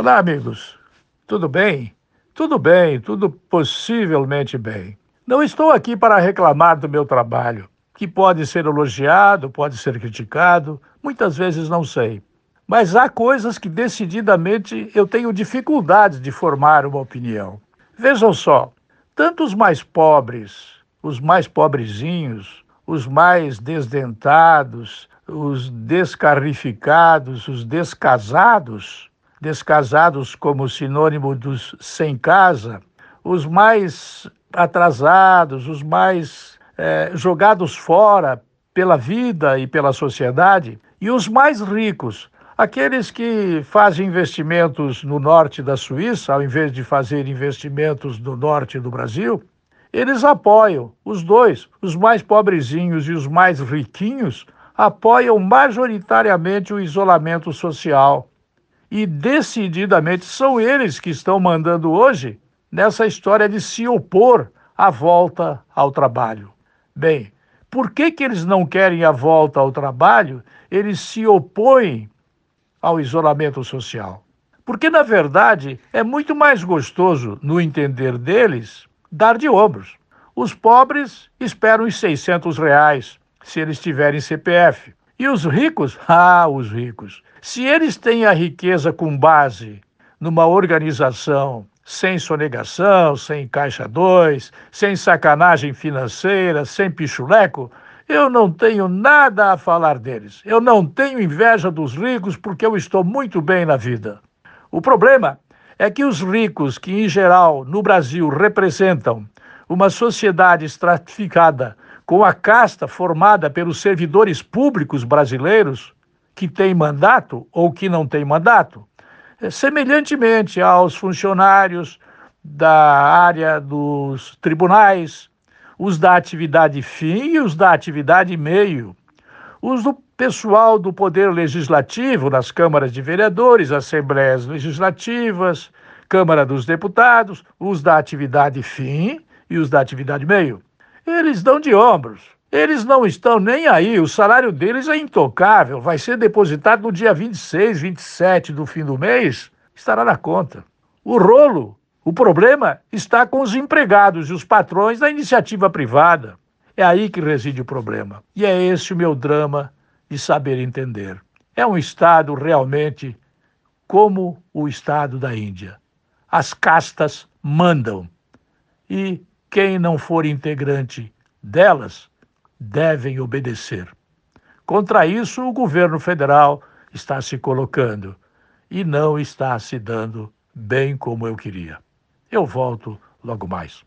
Olá, amigos. Tudo bem? Tudo bem, tudo possivelmente bem. Não estou aqui para reclamar do meu trabalho, que pode ser elogiado, pode ser criticado, muitas vezes não sei. Mas há coisas que decididamente eu tenho dificuldades de formar uma opinião. Vejam só, tanto os mais pobres, os mais pobrezinhos, os mais desdentados, os descarrificados, os descasados, descasados como sinônimo dos sem casa, os mais atrasados, os mais é, jogados fora pela vida e pela sociedade, e os mais ricos, aqueles que fazem investimentos no norte da Suíça, ao invés de fazer investimentos no norte do Brasil, eles apoiam, os dois, os mais pobrezinhos e os mais riquinhos, apoiam majoritariamente o isolamento social e decididamente são eles que estão mandando hoje nessa história de se opor à volta ao trabalho. Bem, por que, que eles não querem a volta ao trabalho? Eles se opõem ao isolamento social. Porque, na verdade, é muito mais gostoso, no entender deles, dar de ombros. Os pobres esperam os 600 reais, se eles tiverem CPF. E os ricos? Ah, os ricos. Se eles têm a riqueza com base numa organização sem sonegação, sem caixa 2, sem sacanagem financeira, sem pichuleco, eu não tenho nada a falar deles. Eu não tenho inveja dos ricos porque eu estou muito bem na vida. O problema é que os ricos, que em geral no Brasil representam uma sociedade estratificada com a casta formada pelos servidores públicos brasileiros que têm mandato ou que não têm mandato, é, semelhantemente aos funcionários da área dos tribunais, os da atividade fim e os da atividade meio, os do pessoal do Poder Legislativo nas câmaras de vereadores, assembleias legislativas, Câmara dos Deputados, os da atividade fim e os da atividade meio. Eles dão de ombros. Eles não estão nem aí, o salário deles é intocável, vai ser depositado no dia 26, 27 do fim do mês, estará na conta. O rolo, o problema está com os empregados e os patrões da iniciativa privada. É aí que reside o problema. E é esse o meu drama de saber entender. É um Estado realmente como o Estado da Índia. As castas mandam. E quem não for integrante delas devem obedecer. Contra isso, o governo federal está se colocando e não está se dando bem como eu queria. Eu volto logo mais.